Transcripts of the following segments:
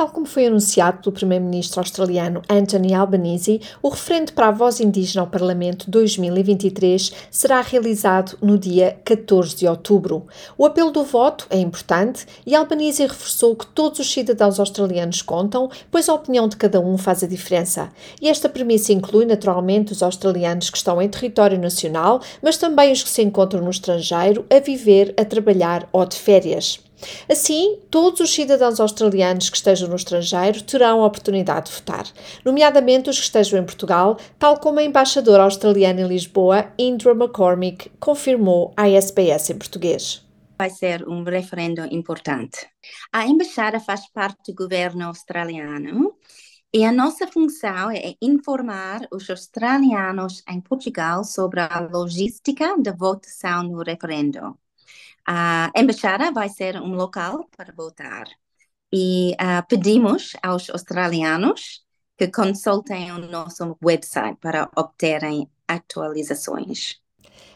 Tal como foi anunciado pelo primeiro-ministro australiano Anthony Albanese, o referendo para a voz indígena ao Parlamento 2023 será realizado no dia 14 de outubro. O apelo do voto é importante e Albanese reforçou que todos os cidadãos australianos contam, pois a opinião de cada um faz a diferença. E esta premissa inclui naturalmente os australianos que estão em território nacional, mas também os que se encontram no estrangeiro a viver, a trabalhar ou de férias. Assim, todos os cidadãos australianos que estejam no estrangeiro terão a oportunidade de votar, nomeadamente os que estejam em Portugal, tal como a embaixadora australiana em Lisboa, Indra McCormick, confirmou à SBS em português. Vai ser um referendo importante. A embaixada faz parte do governo australiano e a nossa função é informar os australianos em Portugal sobre a logística da votação no referendo. A embaixada vai ser um local para votar. E uh, pedimos aos australianos que consultem o nosso website para obterem atualizações.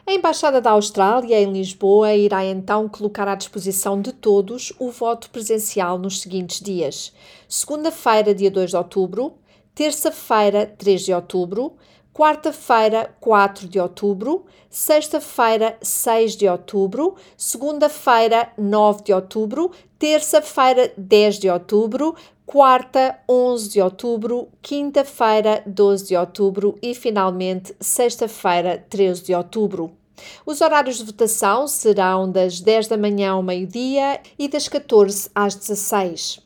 A Embaixada da Austrália em Lisboa irá então colocar à disposição de todos o voto presencial nos seguintes dias: segunda-feira, dia 2 de outubro, terça-feira, 3 de outubro, quarta-feira, 4 de outubro, sexta-feira, 6 de outubro, segunda-feira, 9 de outubro, terça-feira, 10 de outubro, quarta, 11 de outubro, quinta-feira, 12 de outubro. E, finalmente, sexta-feira, 13 de outubro. Os horários de votação serão das 10 da manhã ao meio-dia e das 14 às 16.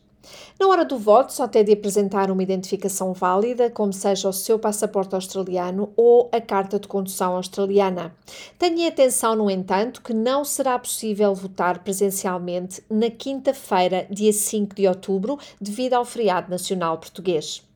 Na hora do voto, só tem de apresentar uma identificação válida, como seja o seu passaporte australiano ou a carta de condução australiana. Tenha atenção, no entanto, que não será possível votar presencialmente na quinta-feira, dia 5 de outubro, devido ao feriado nacional português.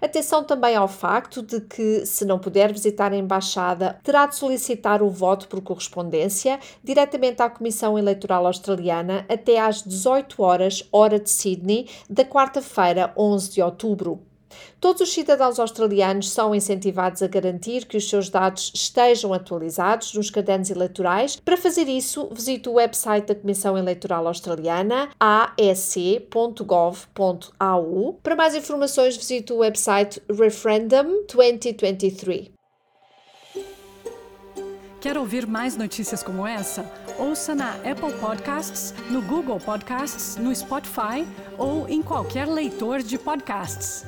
Atenção também ao facto de que, se não puder visitar a embaixada, terá de solicitar o voto por correspondência diretamente à Comissão Eleitoral Australiana até às 18 horas, hora de Sydney, da quarta-feira, 11 de outubro. Todos os cidadãos australianos são incentivados a garantir que os seus dados estejam atualizados nos cadernos eleitorais. Para fazer isso, visite o website da Comissão Eleitoral Australiana, aec.gov.au. Para mais informações, visite o website Referendum 2023. Quer ouvir mais notícias como essa? Ouça na Apple Podcasts, no Google Podcasts, no Spotify ou em qualquer leitor de podcasts.